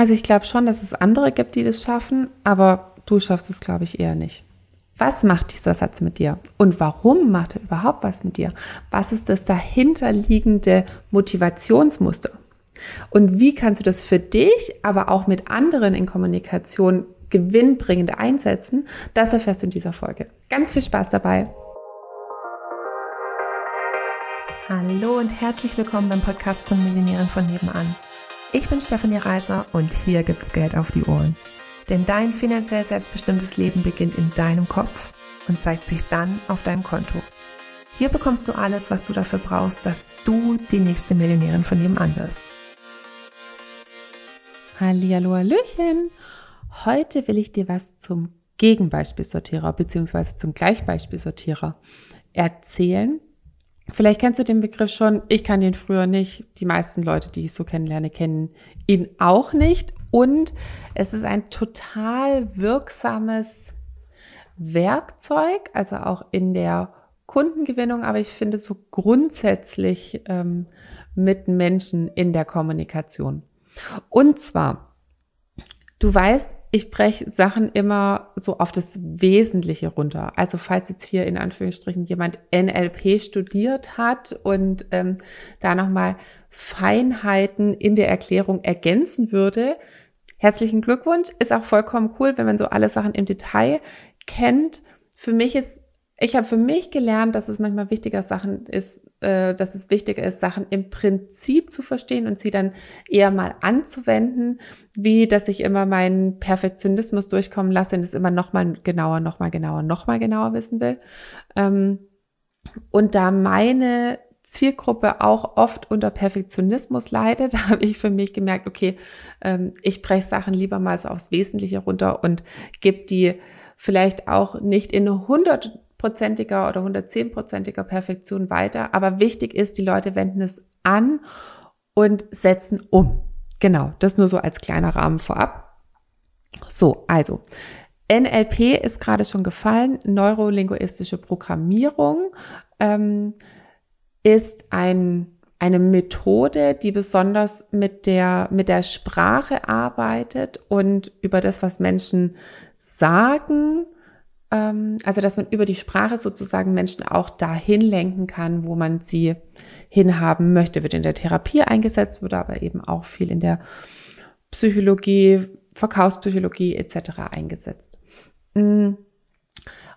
Also ich glaube schon, dass es andere gibt, die das schaffen, aber du schaffst es, glaube ich, eher nicht. Was macht dieser Satz mit dir? Und warum macht er überhaupt was mit dir? Was ist das dahinterliegende Motivationsmuster? Und wie kannst du das für dich, aber auch mit anderen in Kommunikation gewinnbringend einsetzen? Das erfährst du in dieser Folge. Ganz viel Spaß dabei. Hallo und herzlich willkommen beim Podcast von Millionären von nebenan. Ich bin Stefanie Reiser und hier gibt's Geld auf die Ohren. Denn dein finanziell selbstbestimmtes Leben beginnt in deinem Kopf und zeigt sich dann auf deinem Konto. Hier bekommst du alles, was du dafür brauchst, dass du die nächste Millionärin von nebenan wirst. Hallihallo, Hallöchen! Heute will ich dir was zum Gegenbeispielsortierer bzw. zum Gleichbeispielsortierer erzählen, Vielleicht kennst du den Begriff schon. Ich kann den früher nicht. Die meisten Leute, die ich so kennenlerne, kennen ihn auch nicht. Und es ist ein total wirksames Werkzeug, also auch in der Kundengewinnung, aber ich finde so grundsätzlich ähm, mit Menschen in der Kommunikation. Und zwar, du weißt, ich breche Sachen immer so auf das Wesentliche runter. Also falls jetzt hier in Anführungsstrichen jemand NLP studiert hat und ähm, da nochmal Feinheiten in der Erklärung ergänzen würde, herzlichen Glückwunsch. Ist auch vollkommen cool, wenn man so alle Sachen im Detail kennt. Für mich ist ich habe für mich gelernt, dass es manchmal wichtiger Sachen ist, äh, dass es wichtiger ist, Sachen im Prinzip zu verstehen und sie dann eher mal anzuwenden, wie dass ich immer meinen Perfektionismus durchkommen lasse und es immer noch mal genauer, noch mal genauer, noch mal genauer wissen will. Ähm, und da meine Zielgruppe auch oft unter Perfektionismus leidet, habe ich für mich gemerkt, okay, ähm, ich breche Sachen lieber mal so aufs Wesentliche runter und gebe die vielleicht auch nicht in 100 prozentiger oder 110-prozentiger Perfektion weiter. Aber wichtig ist, die Leute wenden es an und setzen um. Genau, das nur so als kleiner Rahmen vorab. So, also NLP ist gerade schon gefallen. Neurolinguistische Programmierung ähm, ist ein, eine Methode, die besonders mit der, mit der Sprache arbeitet und über das, was Menschen sagen, also dass man über die Sprache sozusagen Menschen auch dahin lenken kann, wo man sie hinhaben möchte, wird in der Therapie eingesetzt, wird aber eben auch viel in der Psychologie, Verkaufspsychologie etc. eingesetzt. Mm.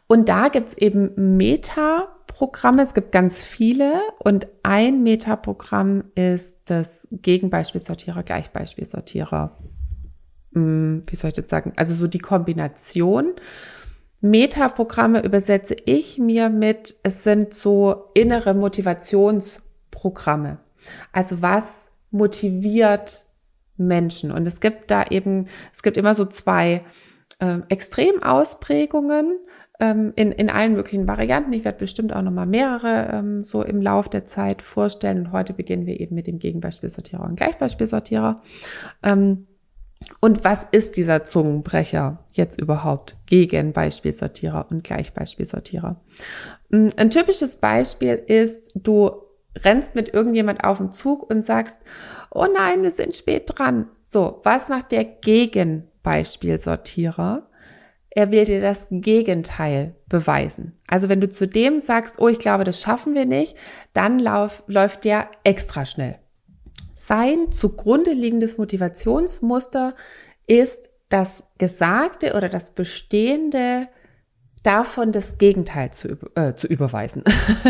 Und da gibt's eben Meta-Programme, es gibt ganz viele und ein Meta-Programm ist das Gegenbeispielsortierer, Gleichbeispielsortierer. Mm, wie soll ich das sagen? Also so die Kombination Metaprogramme übersetze ich mir mit, es sind so innere Motivationsprogramme. Also was motiviert Menschen? Und es gibt da eben, es gibt immer so zwei äh, Extremausprägungen ähm, in, in allen möglichen Varianten. Ich werde bestimmt auch nochmal mehrere ähm, so im Lauf der Zeit vorstellen. Und heute beginnen wir eben mit dem Gegenbeispielsortierer und Gleichbeispielsortierer. Ähm, und was ist dieser Zungenbrecher jetzt überhaupt gegen Beispielsortierer und Gleichbeispielsortierer? Mm, ein typisches Beispiel ist, du rennst mit irgendjemand auf dem Zug und sagst, oh nein, wir sind spät dran. So, was macht der Gegenbeispielsortierer? Er will dir das Gegenteil beweisen. Also wenn du zu dem sagst, oh, ich glaube, das schaffen wir nicht, dann lauf, läuft der extra schnell. Sein zugrunde liegendes Motivationsmuster ist das Gesagte oder das Bestehende davon das Gegenteil zu, äh, zu überweisen.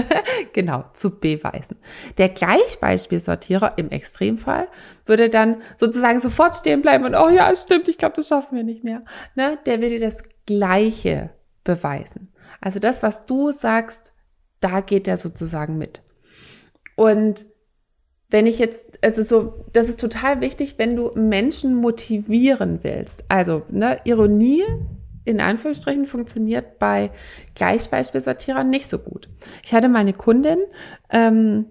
genau, zu beweisen. Der Gleichbeispielsortierer im Extremfall würde dann sozusagen sofort stehen bleiben und, oh ja, es stimmt, ich glaube, das schaffen wir nicht mehr. Ne? Der dir das Gleiche beweisen. Also das, was du sagst, da geht er sozusagen mit. Und wenn ich jetzt, also so, das ist total wichtig, wenn du Menschen motivieren willst. Also, ne, Ironie in Anführungsstrichen funktioniert bei Gleichbeispielsortierern nicht so gut. Ich hatte meine Kundin ähm,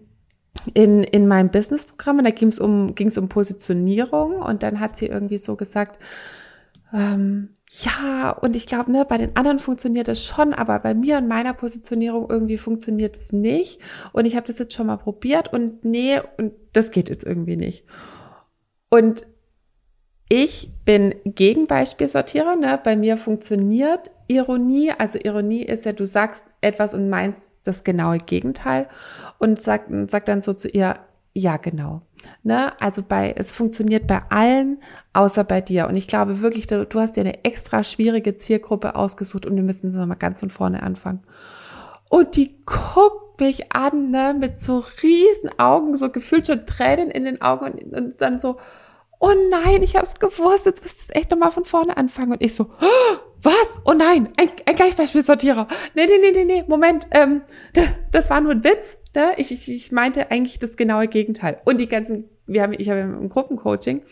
in, in meinem Businessprogramm, da ging es um, ging's um Positionierung und dann hat sie irgendwie so gesagt, ähm, ja, und ich glaube, ne, bei den anderen funktioniert das schon, aber bei mir und meiner Positionierung irgendwie funktioniert es nicht. Und ich habe das jetzt schon mal probiert und nee, und das geht jetzt irgendwie nicht. Und ich bin Gegenbeispielsortierer. Ne? Bei mir funktioniert Ironie. Also Ironie ist ja, du sagst etwas und meinst das genaue Gegenteil und sagt sag dann so zu ihr, ja, genau. Ne? Also bei, es funktioniert bei allen, außer bei dir. Und ich glaube wirklich, du, du hast dir eine extra schwierige Zielgruppe ausgesucht und wir müssen nochmal ganz von vorne anfangen. Und die guckt mich an, ne, mit so riesen Augen, so gefühlt schon Tränen in den Augen und, und dann so, oh nein, ich hab's gewusst, jetzt müsstest du echt nochmal von vorne anfangen. Und ich so, oh, was? Oh nein, ein, ein Gleichbeispielsortierer. Nee, nee, nee, nee, nee, Moment, ähm, das, das war nur ein Witz. Ne? Ich, ich, ich meinte eigentlich das genaue Gegenteil. Und die ganzen, wir haben, ich habe ein Gruppencoaching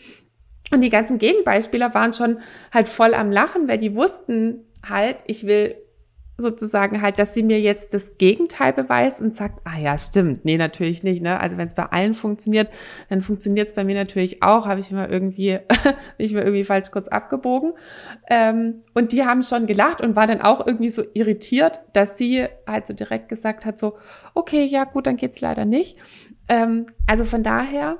und die ganzen Gegenbeispieler waren schon halt voll am Lachen, weil die wussten halt, ich will sozusagen halt, dass sie mir jetzt das Gegenteil beweist und sagt, ah ja, stimmt. Nee, natürlich nicht. Ne? Also wenn es bei allen funktioniert, dann funktioniert es bei mir natürlich auch. Habe ich immer irgendwie, bin ich mir irgendwie falsch kurz abgebogen. Ähm, und die haben schon gelacht und waren dann auch irgendwie so irritiert, dass sie halt so direkt gesagt hat, so, okay, ja gut, dann geht's leider nicht. Ähm, also von daher,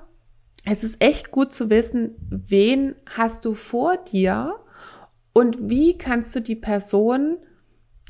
es ist echt gut zu wissen, wen hast du vor dir und wie kannst du die Person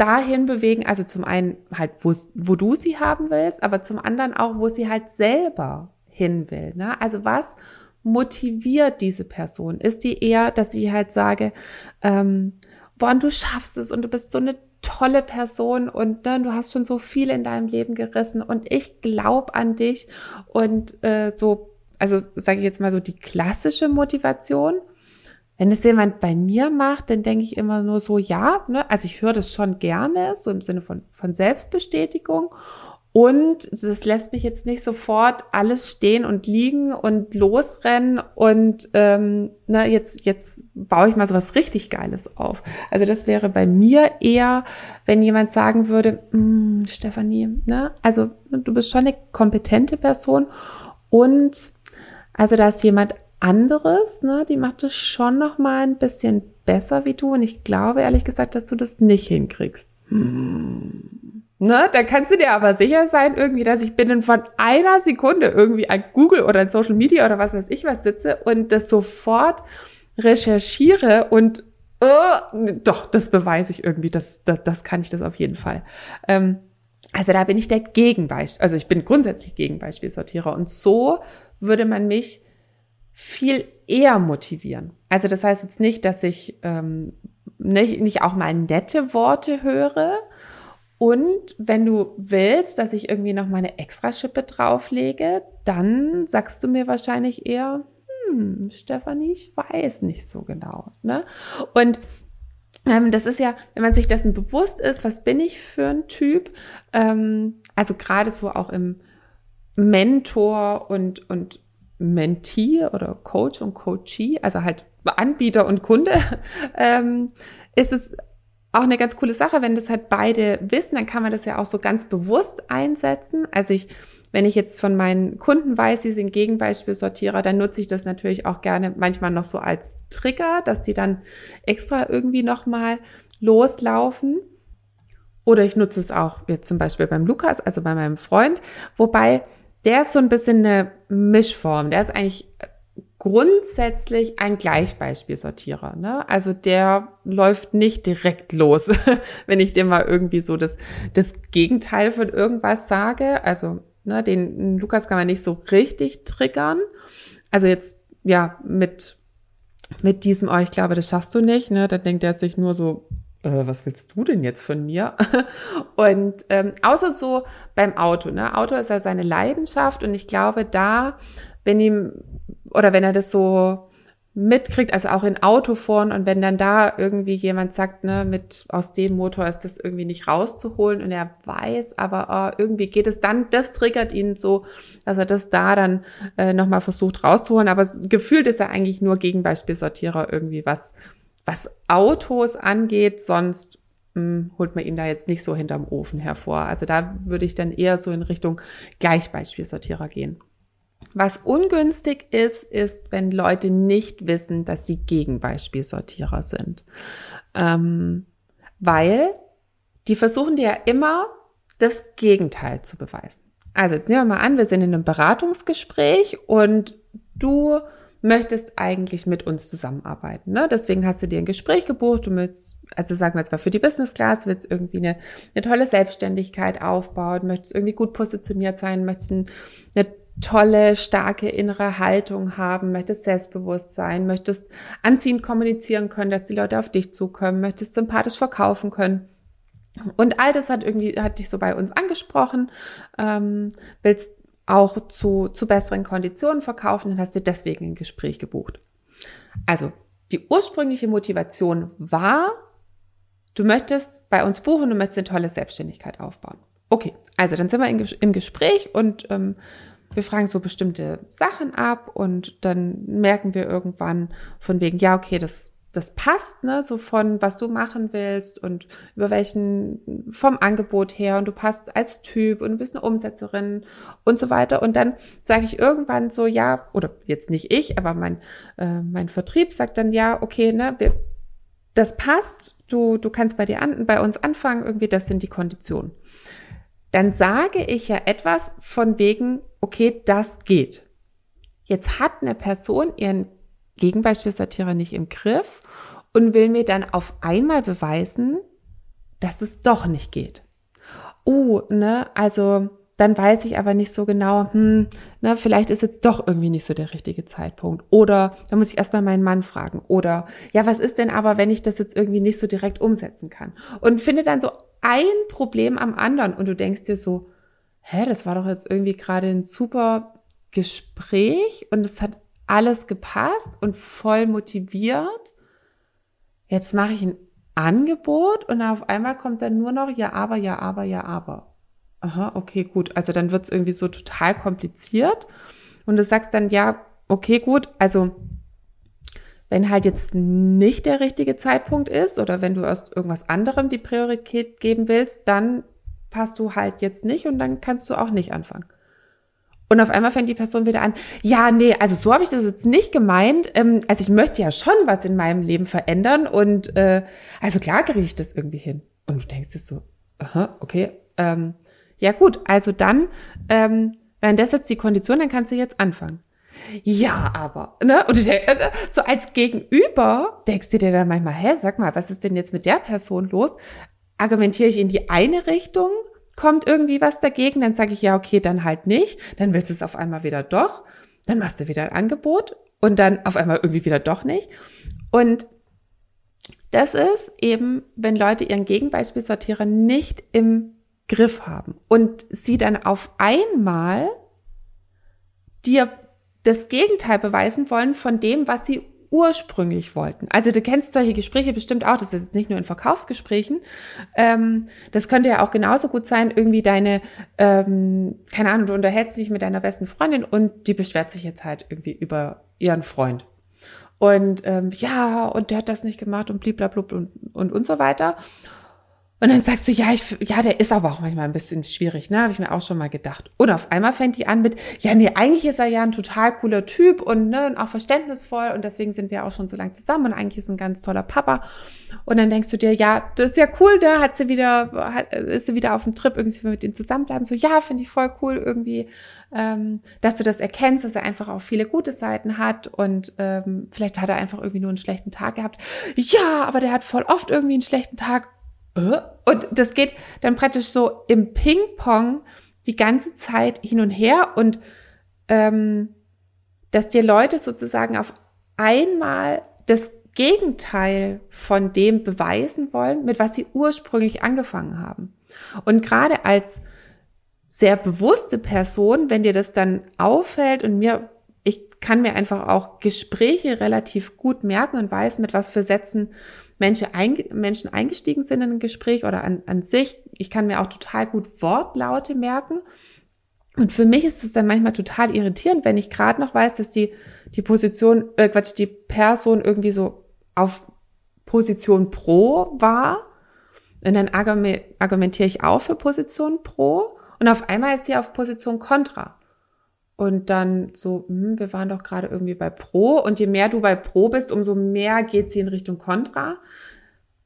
dahin bewegen, also zum einen halt, wo, wo du sie haben willst, aber zum anderen auch, wo sie halt selber hin will. Ne? Also was motiviert diese Person? Ist die eher, dass ich halt sage, ähm, boah, du schaffst es und du bist so eine tolle Person und ne, du hast schon so viel in deinem Leben gerissen und ich glaube an dich und äh, so, also sage ich jetzt mal so die klassische Motivation wenn es jemand bei mir macht, dann denke ich immer nur so, ja, ne? also ich höre das schon gerne, so im Sinne von, von Selbstbestätigung. Und das lässt mich jetzt nicht sofort alles stehen und liegen und losrennen und ähm, ne, jetzt, jetzt baue ich mal so was richtig Geiles auf. Also das wäre bei mir eher, wenn jemand sagen würde, hm, Stefanie, ne, also du bist schon eine kompetente Person und also da ist jemand anderes, ne, die macht es schon noch mal ein bisschen besser wie du und ich glaube ehrlich gesagt, dass du das nicht hinkriegst. Hm. Ne, da kannst du dir aber sicher sein, irgendwie, dass ich binnen von einer Sekunde irgendwie an Google oder an Social Media oder was weiß ich was sitze und das sofort recherchiere und oh, doch, das beweise ich irgendwie, das, das, das kann ich das auf jeden Fall. Ähm, also da bin ich der Gegenbeispiel, also ich bin grundsätzlich Gegenbeispielsortierer und so würde man mich viel eher motivieren. Also das heißt jetzt nicht, dass ich ähm, nicht, nicht auch mal nette Worte höre. Und wenn du willst, dass ich irgendwie noch mal eine Extraschippe drauflege, dann sagst du mir wahrscheinlich eher, hm, Stefanie, ich weiß nicht so genau. Ne? Und ähm, das ist ja, wenn man sich dessen bewusst ist, was bin ich für ein Typ, ähm, also gerade so auch im Mentor und, und Mentee oder Coach und Coachee, also halt Anbieter und Kunde, ähm, ist es auch eine ganz coole Sache, wenn das halt beide wissen, dann kann man das ja auch so ganz bewusst einsetzen. Also ich, wenn ich jetzt von meinen Kunden weiß, sie sind Gegenbeispielsortierer, dann nutze ich das natürlich auch gerne manchmal noch so als Trigger, dass sie dann extra irgendwie nochmal loslaufen. Oder ich nutze es auch jetzt zum Beispiel beim Lukas, also bei meinem Freund, wobei der ist so ein bisschen eine Mischform. Der ist eigentlich grundsätzlich ein Gleichbeispielsortierer. Ne? Also der läuft nicht direkt los, wenn ich dir mal irgendwie so das, das Gegenteil von irgendwas sage. Also ne, den Lukas kann man nicht so richtig triggern. Also jetzt ja mit mit diesem, oh, ich glaube, das schaffst du nicht. Ne? Da denkt er sich nur so, äh, was willst du denn jetzt von mir? und ähm, außer so beim Auto, ne? Auto ist ja seine Leidenschaft und ich glaube, da, wenn ihm oder wenn er das so mitkriegt, also auch in Autoforen und wenn dann da irgendwie jemand sagt, ne, mit aus dem Motor ist das irgendwie nicht rauszuholen und er weiß, aber oh, irgendwie geht es dann, das triggert ihn so, dass er das da dann äh, nochmal versucht rauszuholen, aber gefühlt ist er eigentlich nur Gegenbeispielsortierer irgendwie was was Autos angeht, sonst mh, hm, holt man ihn da jetzt nicht so hinterm Ofen hervor. Also da würde ich dann eher so in Richtung Gleichbeispielsortierer gehen. Was ungünstig ist, ist, wenn Leute nicht wissen, dass sie Gegenbeispielsortierer sind. Ähm, weil die versuchen dir ja immer das Gegenteil zu beweisen. Also jetzt nehmen wir mal an, wir sind in einem Beratungsgespräch und du möchtest eigentlich mit uns zusammenarbeiten. Ne? Deswegen hast du dir ein Gespräch gebucht, du willst, also sagen wir jetzt mal für die Business Class, willst irgendwie eine, eine tolle Selbstständigkeit aufbauen, möchtest irgendwie gut positioniert sein, möchtest eine tolle, starke innere Haltung haben, möchtest selbstbewusst sein, möchtest anziehend kommunizieren können, dass die Leute auf dich zukommen, möchtest sympathisch verkaufen können. Und all das hat irgendwie, hat dich so bei uns angesprochen, ähm, willst auch zu, zu besseren Konditionen verkaufen und hast dir deswegen ein Gespräch gebucht. Also, die ursprüngliche Motivation war, du möchtest bei uns buchen, du möchtest eine tolle Selbstständigkeit aufbauen. Okay, also dann sind wir im Gespräch und ähm, wir fragen so bestimmte Sachen ab und dann merken wir irgendwann von wegen, ja, okay, das, das passt, ne, so von was du machen willst und über welchen, vom Angebot her und du passt als Typ und du bist eine Umsetzerin und so weiter. Und dann sage ich irgendwann so, ja, oder jetzt nicht ich, aber mein, äh, mein Vertrieb sagt dann, ja, okay, ne, wir, das passt, du, du kannst bei dir an, bei uns anfangen, irgendwie, das sind die Konditionen. Dann sage ich ja etwas von wegen, okay, das geht. Jetzt hat eine Person ihren Gegenbeispielsortierer nicht im Griff und will mir dann auf einmal beweisen, dass es doch nicht geht. Oh, ne, also dann weiß ich aber nicht so genau, hm, ne, vielleicht ist jetzt doch irgendwie nicht so der richtige Zeitpunkt. Oder da muss ich erstmal meinen Mann fragen. Oder ja, was ist denn aber, wenn ich das jetzt irgendwie nicht so direkt umsetzen kann? Und finde dann so ein Problem am anderen und du denkst dir so, hä, das war doch jetzt irgendwie gerade ein super Gespräch und es hat alles gepasst und voll motiviert. Jetzt mache ich ein Angebot und auf einmal kommt dann nur noch ja, aber, ja, aber, ja, aber. Aha, okay, gut. Also dann wird es irgendwie so total kompliziert und du sagst dann, ja, okay, gut, also wenn halt jetzt nicht der richtige Zeitpunkt ist oder wenn du erst irgendwas anderem die Priorität geben willst, dann passt du halt jetzt nicht und dann kannst du auch nicht anfangen. Und auf einmal fängt die Person wieder an, ja, nee, also so habe ich das jetzt nicht gemeint. Ähm, also ich möchte ja schon was in meinem Leben verändern und äh, also klar kriege ich das irgendwie hin. Und du denkst dir so, aha, okay, ähm, ja gut, also dann, ähm, wenn das jetzt die Kondition, dann kannst du jetzt anfangen. Ja, aber, ne? Und äh, so als Gegenüber denkst du dir dann manchmal, hä, sag mal, was ist denn jetzt mit der Person los? argumentiere ich in die eine Richtung, kommt irgendwie was dagegen, dann sage ich ja, okay, dann halt nicht, dann willst du es auf einmal wieder doch, dann machst du wieder ein Angebot und dann auf einmal irgendwie wieder doch nicht. Und das ist eben, wenn Leute ihren Gegenbeispielsortierer nicht im Griff haben und sie dann auf einmal dir das Gegenteil beweisen wollen von dem, was sie ursprünglich wollten. Also du kennst solche Gespräche bestimmt auch, das ist jetzt nicht nur in Verkaufsgesprächen. Ähm, das könnte ja auch genauso gut sein, irgendwie deine, ähm, keine Ahnung, du unterhältst dich mit deiner besten Freundin und die beschwert sich jetzt halt irgendwie über ihren Freund. Und ähm, ja, und der hat das nicht gemacht und blablabla und, und, und so weiter. Und dann sagst du, ja, ich, ja, der ist aber auch manchmal ein bisschen schwierig, ne? Habe ich mir auch schon mal gedacht. Und auf einmal fängt die an mit, ja, nee, eigentlich ist er ja ein total cooler Typ und, ne, und auch verständnisvoll und deswegen sind wir auch schon so lange zusammen und eigentlich ist ein ganz toller Papa. Und dann denkst du dir, ja, das ist ja cool, da hat sie wieder, hat, ist sie wieder auf dem Trip, irgendwie mit ihm zusammenbleiben. So, ja, finde ich voll cool irgendwie, ähm, dass du das erkennst, dass er einfach auch viele gute Seiten hat und ähm, vielleicht hat er einfach irgendwie nur einen schlechten Tag gehabt. Ja, aber der hat voll oft irgendwie einen schlechten Tag? Und das geht dann praktisch so im Ping-Pong die ganze Zeit hin und her und ähm, dass dir Leute sozusagen auf einmal das Gegenteil von dem beweisen wollen, mit was sie ursprünglich angefangen haben. Und gerade als sehr bewusste Person, wenn dir das dann auffällt und mir, kann mir einfach auch Gespräche relativ gut merken und weiß, mit was für Sätzen Menschen, eingestiegen sind in ein Gespräch oder an, an sich. Ich kann mir auch total gut Wortlaute merken. Und für mich ist es dann manchmal total irritierend, wenn ich gerade noch weiß, dass die, die Position, äh Quatsch, die Person irgendwie so auf Position Pro war. Und dann argumentiere ich auch für Position Pro. Und auf einmal ist sie auf Position Contra und dann so, hm, wir waren doch gerade irgendwie bei Pro und je mehr du bei Pro bist, umso mehr geht sie in Richtung Contra.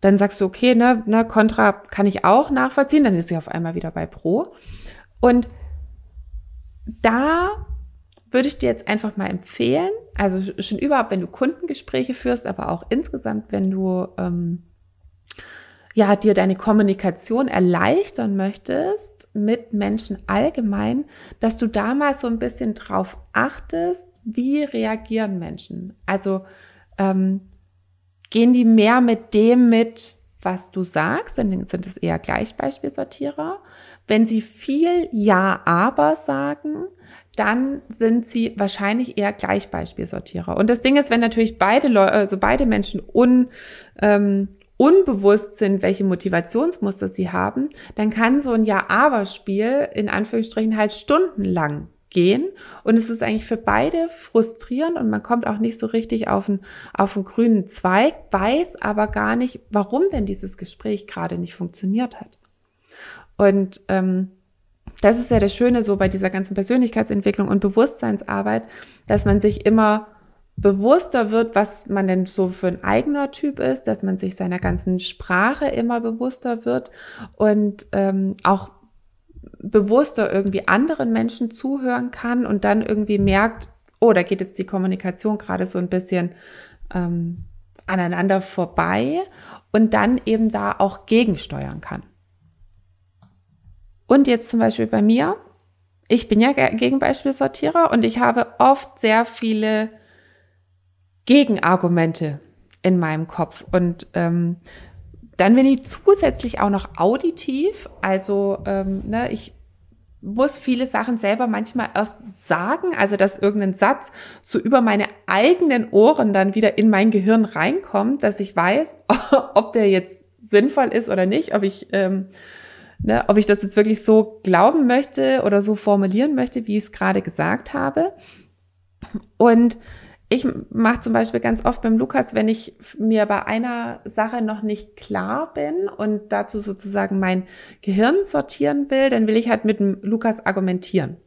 Dann sagst du, okay, ne, ne, Contra kann ich auch nachvollziehen, dann ist sie auf einmal wieder bei Pro. Und da würde ich dir jetzt einfach mal empfehlen, also schon überhaupt, wenn du Kundengespräche führst, aber auch insgesamt, wenn du ähm, ja dir deine Kommunikation erleichtern möchtest mit Menschen allgemein, dass du da mal so ein bisschen drauf achtest, wie reagieren Menschen. Also ähm, gehen die mehr mit dem mit, was du sagst, dann sind es eher Gleichbeispielsortierer. Wenn sie viel Ja, aber sagen, dann sind sie wahrscheinlich eher Gleichbeispielsortierer. Und das Ding ist, wenn natürlich beide Leute, also beide Menschen un, ähm, unbewusst sind, welche Motivationsmuster sie haben, dann kann so ein Ja-Aber-Spiel in Anführungsstrichen halt stundenlang gehen. Und es ist eigentlich für beide frustrierend und man kommt auch nicht so richtig auf einen, auf einen grünen Zweig, weiß aber gar nicht, warum denn dieses Gespräch gerade nicht funktioniert hat. Und ähm, das ist ja das Schöne so bei dieser ganzen Persönlichkeitsentwicklung und Bewusstseinsarbeit, dass man sich immer bewusster wird, was man denn so für ein eigener Typ ist, dass man sich seiner ganzen Sprache immer bewusster wird und ähm, auch bewusster irgendwie anderen Menschen zuhören kann und dann irgendwie merkt, oh, da geht jetzt die Kommunikation gerade so ein bisschen ähm, aneinander vorbei und dann eben da auch gegensteuern kann. Und jetzt zum Beispiel bei mir, ich bin ja Gegenbeispielsortierer und ich habe oft sehr viele Gegenargumente in meinem Kopf. Und ähm, dann bin ich zusätzlich auch noch auditiv. Also ähm, ne, ich muss viele Sachen selber manchmal erst sagen, also dass irgendein Satz so über meine eigenen Ohren dann wieder in mein Gehirn reinkommt, dass ich weiß, ob der jetzt sinnvoll ist oder nicht, ob ich ähm, ne, ob ich das jetzt wirklich so glauben möchte oder so formulieren möchte, wie ich es gerade gesagt habe. Und ich mache zum Beispiel ganz oft beim Lukas, wenn ich mir bei einer Sache noch nicht klar bin und dazu sozusagen mein Gehirn sortieren will, dann will ich halt mit dem Lukas argumentieren.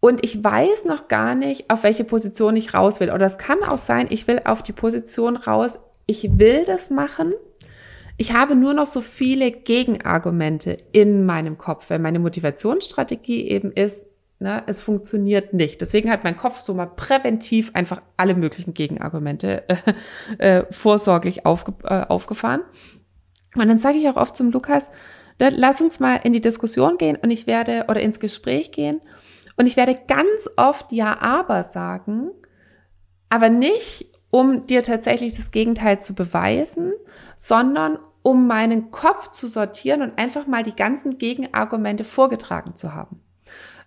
Und ich weiß noch gar nicht, auf welche Position ich raus will. Oder es kann auch sein, ich will auf die Position raus, ich will das machen, ich habe nur noch so viele Gegenargumente in meinem Kopf, weil meine Motivationsstrategie eben ist, ne, es funktioniert nicht. Deswegen hat mein Kopf so mal präventiv einfach alle möglichen Gegenargumente äh, äh, vorsorglich aufge, äh, aufgefahren. Und dann sage ich auch oft zum Lukas, ne, lass uns mal in die Diskussion gehen und ich werde oder ins Gespräch gehen und ich werde ganz oft ja aber sagen, aber nicht um dir tatsächlich das Gegenteil zu beweisen, sondern um meinen Kopf zu sortieren und einfach mal die ganzen Gegenargumente vorgetragen zu haben.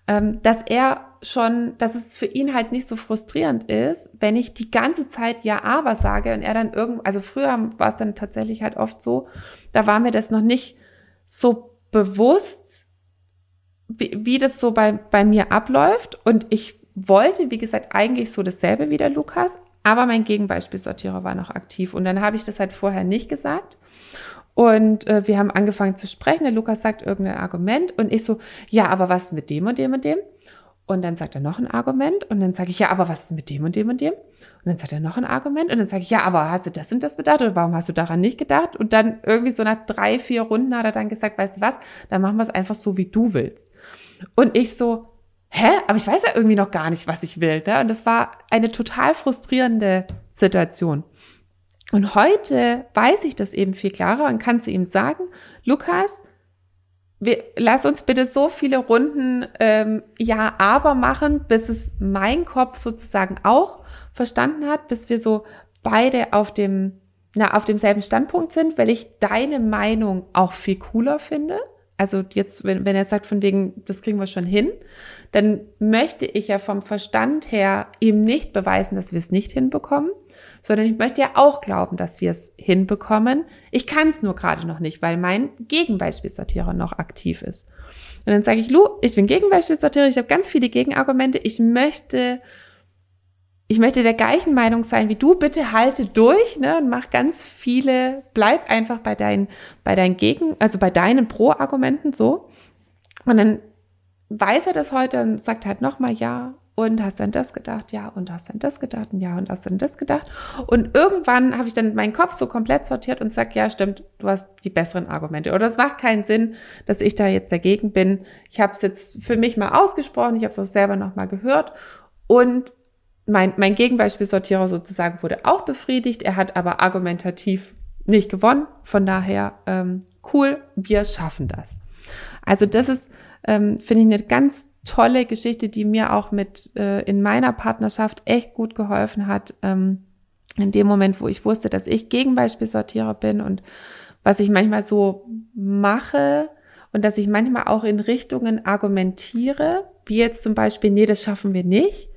Ähm, dass er schon, dass es für ihn halt nicht so frustrierend ist, wenn ich die ganze Zeit ja aber sage und er dann irgend, also früher war es dann tatsächlich halt oft so, da war mir das noch nicht so bewusst, wie, wie das so bei, bei mir abläuft und ich wollte, wie gesagt, eigentlich so dasselbe wie der Lukas, aber mein Gegenbeispielsortierer war noch aktiv und dann habe ich das halt vorher nicht gesagt. Und äh, wir haben angefangen zu sprechen. Der Lukas sagt irgendein Argument und ich so, ja, aber was mit dem und dem und dem? Und dann sagt er noch ein Argument und dann sage ich, ja, aber was ist mit dem und dem und dem? Und dann sagt er noch ein Argument und dann sage ich, ja, aber hast du das und das bedacht oder warum hast du daran nicht gedacht? Und dann irgendwie so nach drei, vier Runden hat er dann gesagt, weißt du was, dann machen wir es einfach so, wie du willst. Und ich so, hä, aber ich weiß ja irgendwie noch gar nicht, was ich will. Ne? Und das war eine total frustrierende Situation. Und heute weiß ich das eben viel klarer und kann zu ihm sagen, Lukas, wir, lass uns bitte so viele Runden ähm, Ja, aber machen, bis es mein Kopf sozusagen auch verstanden hat, bis wir so beide auf dem, na, auf demselben Standpunkt sind, weil ich deine Meinung auch viel cooler finde also jetzt, wenn, wenn er sagt von wegen, das kriegen wir schon hin, dann möchte ich ja vom Verstand her ihm nicht beweisen, dass wir es nicht hinbekommen, sondern ich möchte ja auch glauben, dass wir es hinbekommen. Ich kann es nur gerade noch nicht, weil mein Gegenbeispielsortierer noch aktiv ist. Und dann sage ich, Lu, ich bin Gegenbeispielsortierer, ich habe ganz viele Gegenargumente, ich möchte ich möchte der gleichen Meinung sein wie du. Bitte halte durch ne, und mach ganz viele, bleib einfach bei deinen, bei deinen Gegen, also bei deinen Pro-Argumenten so. Und dann weiß er das heute und sagt halt nochmal ja, und hast dann das gedacht, ja, und hast dann das gedacht, ja, und hast dann das gedacht. Und irgendwann habe ich dann meinen Kopf so komplett sortiert und sag, ja, stimmt, du hast die besseren Argumente. Oder es macht keinen Sinn, dass ich da jetzt dagegen bin. Ich habe es jetzt für mich mal ausgesprochen, ich habe es auch selber nochmal gehört. Und mein, mein Gegenbeispielsortierer sozusagen wurde auch befriedigt. Er hat aber argumentativ nicht gewonnen. Von daher, ähm, cool, wir schaffen das. Also das ist, ähm, finde ich, eine ganz tolle Geschichte, die mir auch mit äh, in meiner Partnerschaft echt gut geholfen hat. Ähm, in dem Moment, wo ich wusste, dass ich Gegenbeispielsortierer bin und was ich manchmal so mache und dass ich manchmal auch in Richtungen argumentiere, wie jetzt zum Beispiel, nee, das schaffen wir nicht.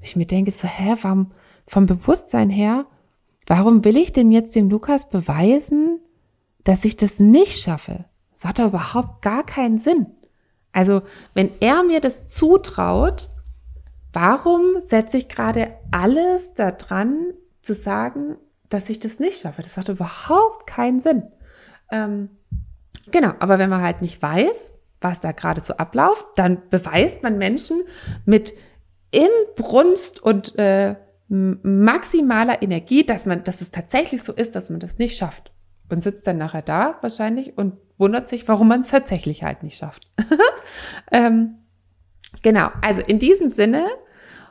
Ich mir denke so, hä, warum, vom Bewusstsein her, warum will ich denn jetzt dem Lukas beweisen, dass ich das nicht schaffe? Das hat doch überhaupt gar keinen Sinn. Also, wenn er mir das zutraut, warum setze ich gerade alles daran, zu sagen, dass ich das nicht schaffe? Das hat überhaupt keinen Sinn. Ähm, genau, aber wenn man halt nicht weiß, was da gerade so abläuft, dann beweist man Menschen mit Inbrunst und äh, maximaler Energie, dass man, dass es tatsächlich so ist, dass man das nicht schafft. Und sitzt dann nachher da wahrscheinlich und wundert sich, warum man es tatsächlich halt nicht schafft. ähm, genau, also in diesem Sinne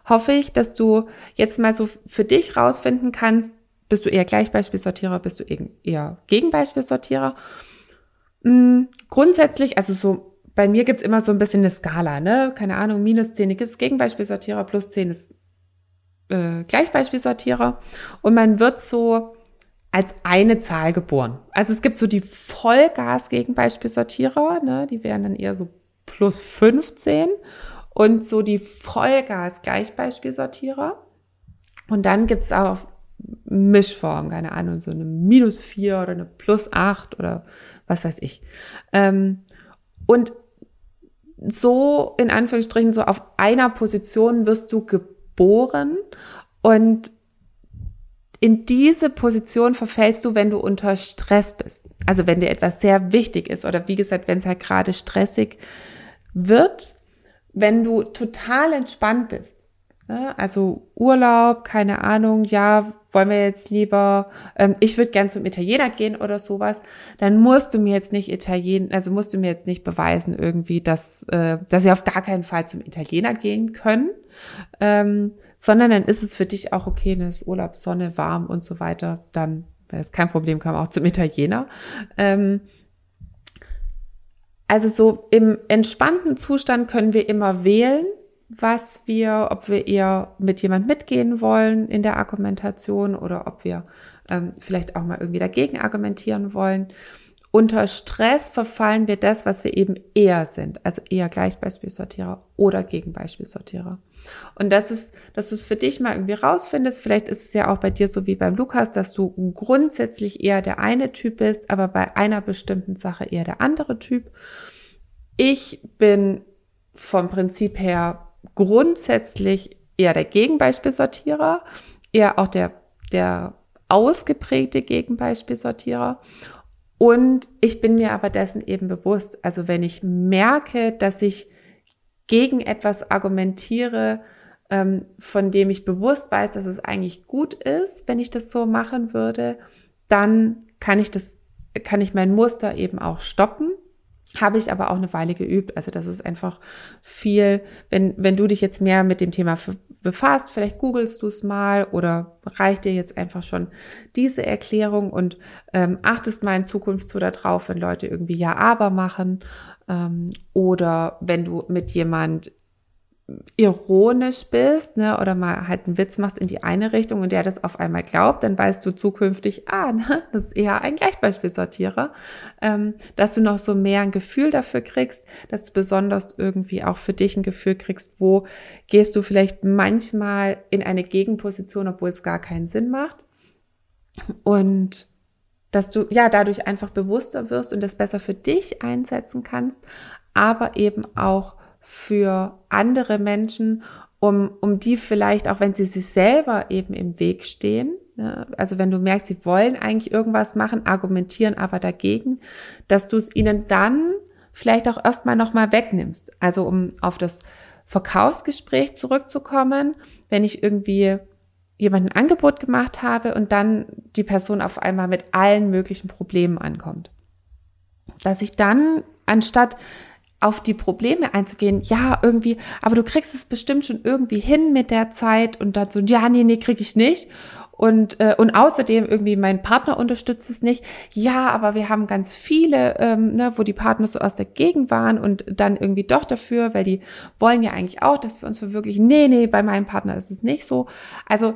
hoffe ich, dass du jetzt mal so für dich rausfinden kannst, bist du eher Gleichbeispielsortierer, bist du eher Gegenbeispielsortierer. Mhm, grundsätzlich, also so bei mir gibt's immer so ein bisschen eine Skala, ne? Keine Ahnung, minus 10 ist Gegenbeispielsortierer, plus 10 ist äh, Gleichbeispielsortierer. Und man wird so als eine Zahl geboren. Also es gibt so die Vollgas-Gegenbeispielsortierer, ne? die wären dann eher so plus 15 und so die Vollgas-Gleichbeispielsortierer. Und dann gibt's auch Mischform, keine Ahnung, so eine minus 4 oder eine plus 8 oder was weiß ich. Ähm, und so in Anführungsstrichen so auf einer Position wirst du geboren und in diese Position verfällst du, wenn du unter Stress bist. Also wenn dir etwas sehr wichtig ist oder wie gesagt, wenn es halt gerade stressig wird, wenn du total entspannt bist. Ne? Also Urlaub, keine Ahnung, ja, wollen wir jetzt lieber, ähm, ich würde gern zum Italiener gehen oder sowas, dann musst du mir jetzt nicht Italien, also musst du mir jetzt nicht beweisen irgendwie, dass, äh, dass wir auf gar keinen Fall zum Italiener gehen können, ähm, sondern dann ist es für dich auch okay, ne, ist Urlaub, Sonne, warm und so weiter, dann es kein Problem, kann man auch zum Italiener. Ähm, also so im entspannten Zustand können wir immer wählen, was wir, ob wir eher mit jemand mitgehen wollen in der Argumentation oder ob wir ähm, vielleicht auch mal irgendwie dagegen argumentieren wollen. Unter Stress verfallen wir das, was wir eben eher sind, also eher Gleichbeispielsortierer oder Gegenbeispielsortierer. Und das ist, dass du es für dich mal irgendwie rausfindest. Vielleicht ist es ja auch bei dir so wie beim Lukas, dass du grundsätzlich eher der eine Typ bist, aber bei einer bestimmten Sache eher der andere Typ. Ich bin vom Prinzip her grundsätzlich eher der Gegenbeispielsortierer, eher auch der, der ausgeprägte Gegenbeispielsortierer. Und ich bin mir aber dessen eben bewusst. Also wenn ich merke, dass ich gegen etwas argumentiere, ähm, von dem ich bewusst weiß, dass es eigentlich gut ist, wenn ich das so machen würde, dann kann ich das, kann ich mein Muster eben auch stoppen habe ich aber auch eine Weile geübt. Also das ist einfach viel, wenn, wenn du dich jetzt mehr mit dem Thema befasst, vielleicht googelst du es mal oder reicht dir jetzt einfach schon diese Erklärung und ähm, achtest mal in Zukunft so darauf, wenn Leute irgendwie Ja, aber machen ähm, oder wenn du mit jemand ironisch bist, ne, oder mal halt einen Witz machst in die eine Richtung und der das auf einmal glaubt, dann weißt du zukünftig, ah, ne, das ist eher ein Gleichbeispielsortierer, ähm, dass du noch so mehr ein Gefühl dafür kriegst, dass du besonders irgendwie auch für dich ein Gefühl kriegst, wo gehst du vielleicht manchmal in eine Gegenposition, obwohl es gar keinen Sinn macht. Und dass du ja dadurch einfach bewusster wirst und das besser für dich einsetzen kannst, aber eben auch für andere Menschen, um, um die vielleicht, auch wenn sie sich selber eben im Weg stehen, ne, also wenn du merkst, sie wollen eigentlich irgendwas machen, argumentieren aber dagegen, dass du es ihnen dann vielleicht auch erstmal nochmal wegnimmst. Also um auf das Verkaufsgespräch zurückzukommen, wenn ich irgendwie jemand ein Angebot gemacht habe und dann die Person auf einmal mit allen möglichen Problemen ankommt. Dass ich dann, anstatt auf die Probleme einzugehen, ja, irgendwie, aber du kriegst es bestimmt schon irgendwie hin mit der Zeit und dann so, ja, nee, nee, krieg ich nicht. Und, äh, und außerdem irgendwie mein Partner unterstützt es nicht. Ja, aber wir haben ganz viele, ähm, ne, wo die Partner so aus der Gegend waren und dann irgendwie doch dafür, weil die wollen ja eigentlich auch, dass wir uns verwirklichen. Nee, nee, bei meinem Partner ist es nicht so. Also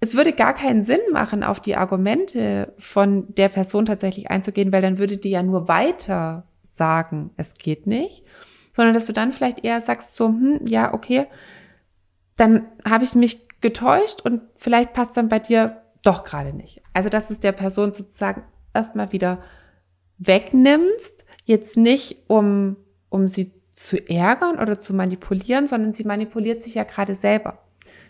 es würde gar keinen Sinn machen, auf die Argumente von der Person tatsächlich einzugehen, weil dann würde die ja nur weiter sagen, es geht nicht, sondern dass du dann vielleicht eher sagst so, hm, ja, okay, dann habe ich mich getäuscht und vielleicht passt dann bei dir doch gerade nicht. Also, dass es der Person sozusagen erstmal wieder wegnimmst, jetzt nicht um, um sie zu ärgern oder zu manipulieren, sondern sie manipuliert sich ja gerade selber.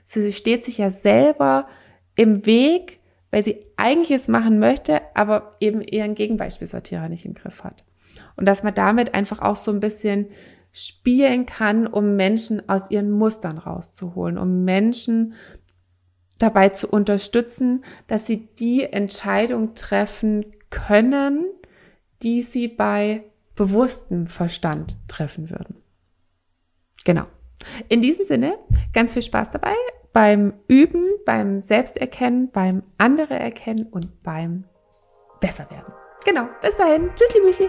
Sie steht sich ja selber im Weg, weil sie eigentlich es machen möchte, aber eben ihren Gegenbeispielsortierer nicht im Griff hat. Und dass man damit einfach auch so ein bisschen spielen kann, um Menschen aus ihren Mustern rauszuholen, um Menschen dabei zu unterstützen, dass sie die Entscheidung treffen können, die sie bei bewusstem Verstand treffen würden. Genau. In diesem Sinne, ganz viel Spaß dabei beim Üben, beim Selbsterkennen, beim andere erkennen und beim Besserwerden. Genau. Bis dahin. Tschüssli, Müsli.